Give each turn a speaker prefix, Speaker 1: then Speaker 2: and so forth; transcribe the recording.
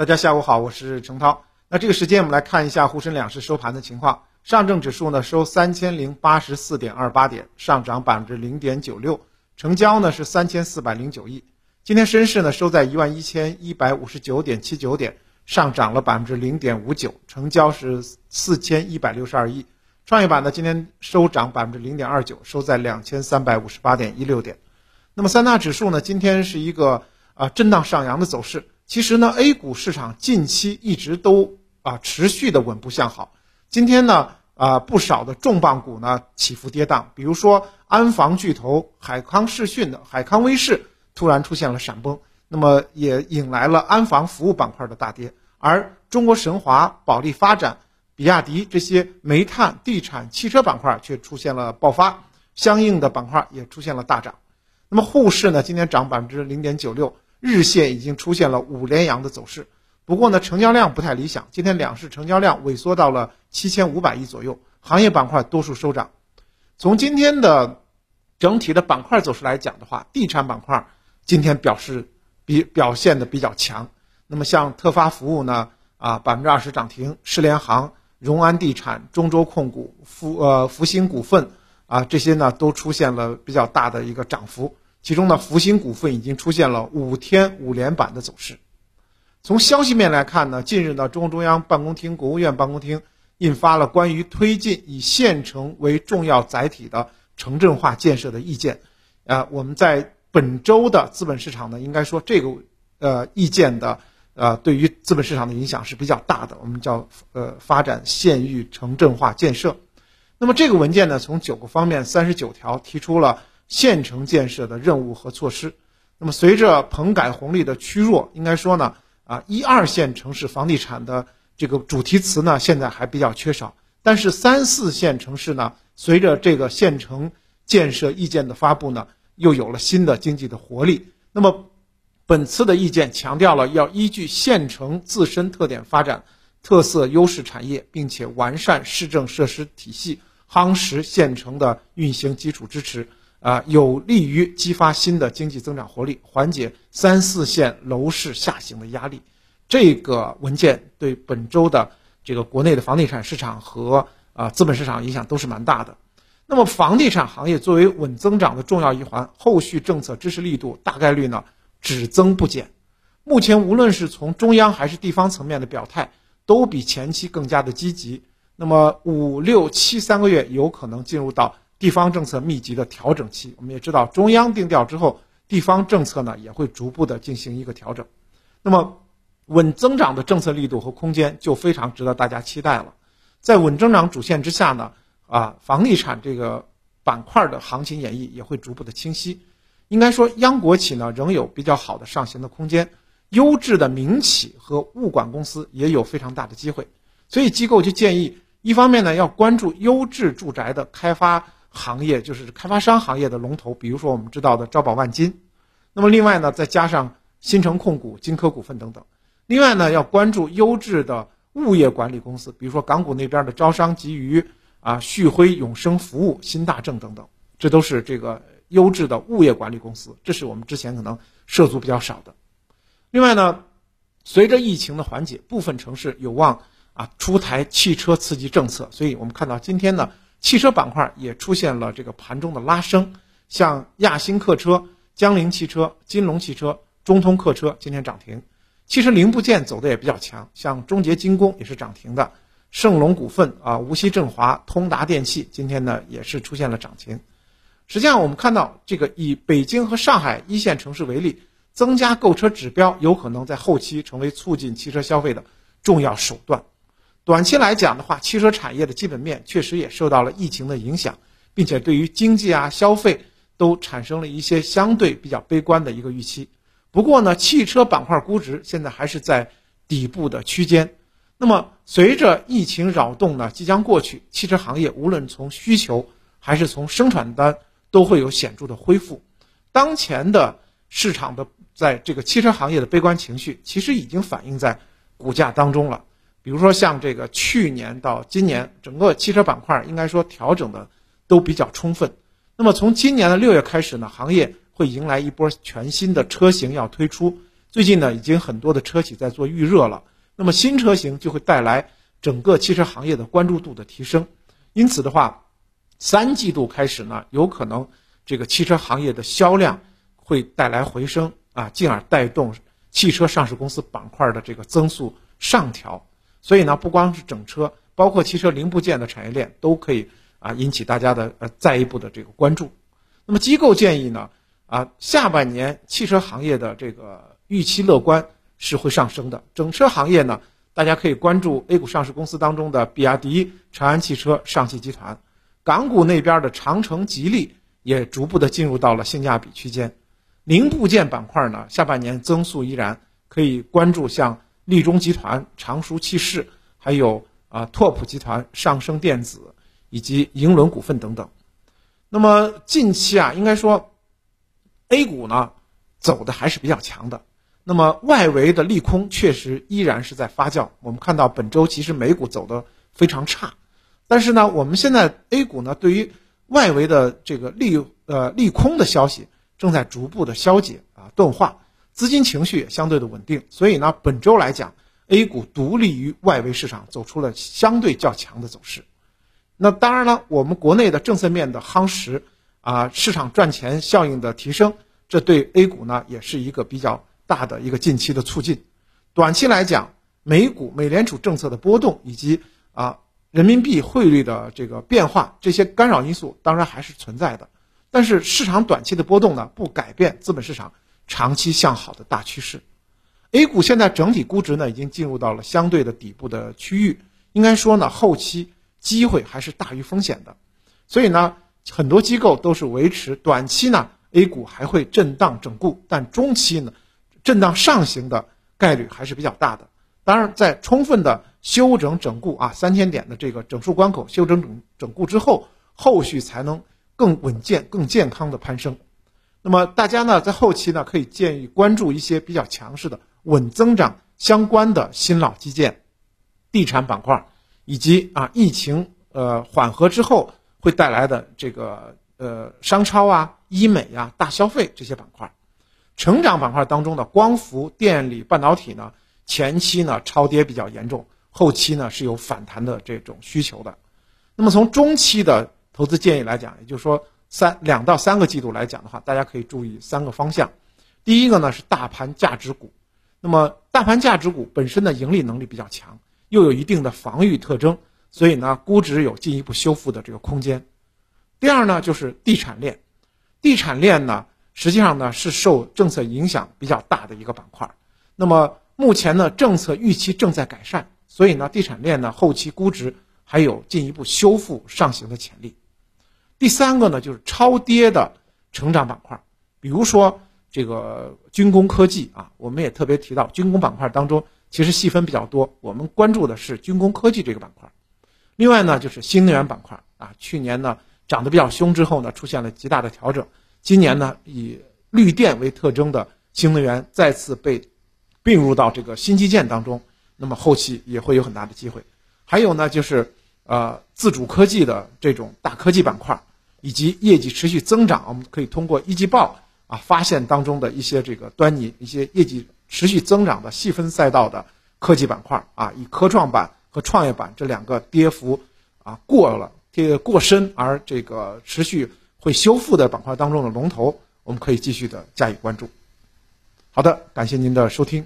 Speaker 1: 大家下午好，我是程涛。那这个时间我们来看一下沪深两市收盘的情况。上证指数呢收三千零八十四点二八点，上涨百分之零点九六，成交呢是三千四百零九亿。今天深市呢收在一万一千一百五十九点七九点，上涨了百分之零点五九，成交是四千一百六十二亿。创业板呢今天收涨百分之零点二九，收在两千三百五十八点一六点。那么三大指数呢今天是一个啊震荡上扬的走势。其实呢，A 股市场近期一直都啊持续的稳步向好。今天呢，啊不少的重磅股呢起伏跌宕，比如说安防巨头海康视讯的海康威视突然出现了闪崩，那么也引来了安防服务板块的大跌。而中国神华、保利发展、比亚迪这些煤炭、地产、汽车板块却出现了爆发，相应的板块也出现了大涨。那么沪市呢，今天涨百分之零点九六。日线已经出现了五连阳的走势，不过呢，成交量不太理想。今天两市成交量萎缩到了七千五百亿左右，行业板块多数收涨。从今天的整体的板块走势来讲的话，地产板块今天表示比表现的比较强。那么像特发服务呢，啊百分之二十涨停，世联行、荣安地产、中州控股、福呃福星股份啊这些呢都出现了比较大的一个涨幅。其中呢，福星股份已经出现了五天五连板的走势。从消息面来看呢，近日呢，中共中央办公厅、国务院办公厅印发了关于推进以县城为重要载体的城镇化建设的意见。啊，我们在本周的资本市场呢，应该说这个呃意见的呃对于资本市场的影响是比较大的。我们叫呃发展县域城镇化建设。那么这个文件呢，从九个方面三十九条提出了。县城建设的任务和措施，那么随着棚改红利的趋弱，应该说呢，啊一二线城市房地产的这个主题词呢，现在还比较缺少。但是三四线城市呢，随着这个县城建设意见的发布呢，又有了新的经济的活力。那么本次的意见强调了要依据县城自身特点发展特色优势产业，并且完善市政设施体系，夯实县城的运行基础支持。啊，有利于激发新的经济增长活力，缓解三四线楼市下行的压力。这个文件对本周的这个国内的房地产市场和啊资本市场影响都是蛮大的。那么，房地产行业作为稳增长的重要一环，后续政策支持力度大概率呢只增不减。目前，无论是从中央还是地方层面的表态，都比前期更加的积极。那么，五六七三个月有可能进入到。地方政策密集的调整期，我们也知道，中央定调之后，地方政策呢也会逐步的进行一个调整。那么，稳增长的政策力度和空间就非常值得大家期待了。在稳增长主线之下呢，啊，房地产这个板块的行情演绎也会逐步的清晰。应该说，央国企呢仍有比较好的上行的空间，优质的民企和物管公司也有非常大的机会。所以，机构就建议，一方面呢要关注优质住宅的开发。行业就是开发商行业的龙头，比如说我们知道的招宝万金，那么另外呢，再加上新城控股、金科股份等等。另外呢，要关注优质的物业管理公司，比如说港股那边的招商集于啊、旭辉永生服务、新大正等等，这都是这个优质的物业管理公司，这是我们之前可能涉足比较少的。另外呢，随着疫情的缓解，部分城市有望啊出台汽车刺激政策，所以我们看到今天呢。汽车板块也出现了这个盘中的拉升，像亚星客车、江铃汽车、金龙汽车、中通客车今天涨停。汽车零部件走的也比较强，像中捷精工也是涨停的，盛隆股份啊、无锡振华、通达电器今天呢也是出现了涨停。实际上，我们看到这个以北京和上海一线城市为例，增加购车指标有可能在后期成为促进汽车消费的重要手段。短期来讲的话，汽车产业的基本面确实也受到了疫情的影响，并且对于经济啊、消费都产生了一些相对比较悲观的一个预期。不过呢，汽车板块估值现在还是在底部的区间。那么，随着疫情扰动呢即将过去，汽车行业无论从需求还是从生产端都会有显著的恢复。当前的市场的在这个汽车行业的悲观情绪，其实已经反映在股价当中了。比如说像这个去年到今年，整个汽车板块应该说调整的都比较充分。那么从今年的六月开始呢，行业会迎来一波全新的车型要推出，最近呢，已经很多的车企在做预热了。那么新车型就会带来整个汽车行业的关注度的提升。因此的话，三季度开始呢，有可能这个汽车行业的销量会带来回升啊，进而带动汽车上市公司板块的这个增速上调。所以呢，不光是整车，包括汽车零部件的产业链都可以啊引起大家的呃再一步的这个关注。那么机构建议呢，啊下半年汽车行业的这个。预期乐观是会上升的。整车行业呢，大家可以关注 A 股上市公司当中的比亚迪、长安汽车、上汽集团，港股那边的长城、吉利也逐步的进入到了性价比区间。零部件板块呢，下半年增速依然可以关注像利中集团、常熟汽士，还有啊拓普集团、上升电子以及银轮股份等等。那么近期啊，应该说 A 股呢走的还是比较强的。那么外围的利空确实依然是在发酵。我们看到本周其实美股走的非常差，但是呢，我们现在 A 股呢对于外围的这个利呃利空的消息正在逐步的消解啊钝化，资金情绪也相对的稳定。所以呢，本周来讲，A 股独立于外围市场走出了相对较强的走势。那当然了，我们国内的政策面的夯实啊，市场赚钱效应的提升，这对 A 股呢也是一个比较。大的一个近期的促进，短期来讲，美股美联储政策的波动以及啊人民币汇率的这个变化，这些干扰因素当然还是存在的。但是市场短期的波动呢，不改变资本市场长期向好的大趋势。A 股现在整体估值呢，已经进入到了相对的底部的区域，应该说呢，后期机会还是大于风险的。所以呢，很多机构都是维持短期呢，A 股还会震荡整固，但中期呢。震荡上行的概率还是比较大的。当然，在充分的修整整固啊三千点的这个整数关口修整整整固之后，后续才能更稳健、更健康的攀升。那么大家呢，在后期呢，可以建议关注一些比较强势的稳增长相关的新老基建、地产板块，以及啊疫情呃缓和之后会带来的这个呃商超啊、医美啊、大消费这些板块。成长板块当中的光伏、电力、半导体呢，前期呢超跌比较严重，后期呢是有反弹的这种需求的。那么从中期的投资建议来讲，也就是说三两到三个季度来讲的话，大家可以注意三个方向。第一个呢是大盘价值股，那么大盘价值股本身的盈利能力比较强，又有一定的防御特征，所以呢估值有进一步修复的这个空间。第二呢就是地产链，地产链呢。实际上呢，是受政策影响比较大的一个板块。那么目前呢，政策预期正在改善，所以呢，地产链呢后期估值还有进一步修复上行的潜力。第三个呢，就是超跌的成长板块，比如说这个军工科技啊，我们也特别提到军工板块当中，其实细分比较多，我们关注的是军工科技这个板块。另外呢，就是新能源板块啊，去年呢涨得比较凶之后呢，出现了极大的调整。今年呢，以绿电为特征的新能源再次被并入到这个新基建当中，那么后期也会有很大的机会。还有呢，就是呃自主科技的这种大科技板块，以及业绩持续增长，我们可以通过一季报啊发现当中的一些这个端倪，一些业绩持续增长的细分赛道的科技板块啊，以科创板和创业板这两个跌幅啊过了跌过深而这个持续。会修复的板块当中的龙头，我们可以继续的加以关注。好的，感谢您的收听。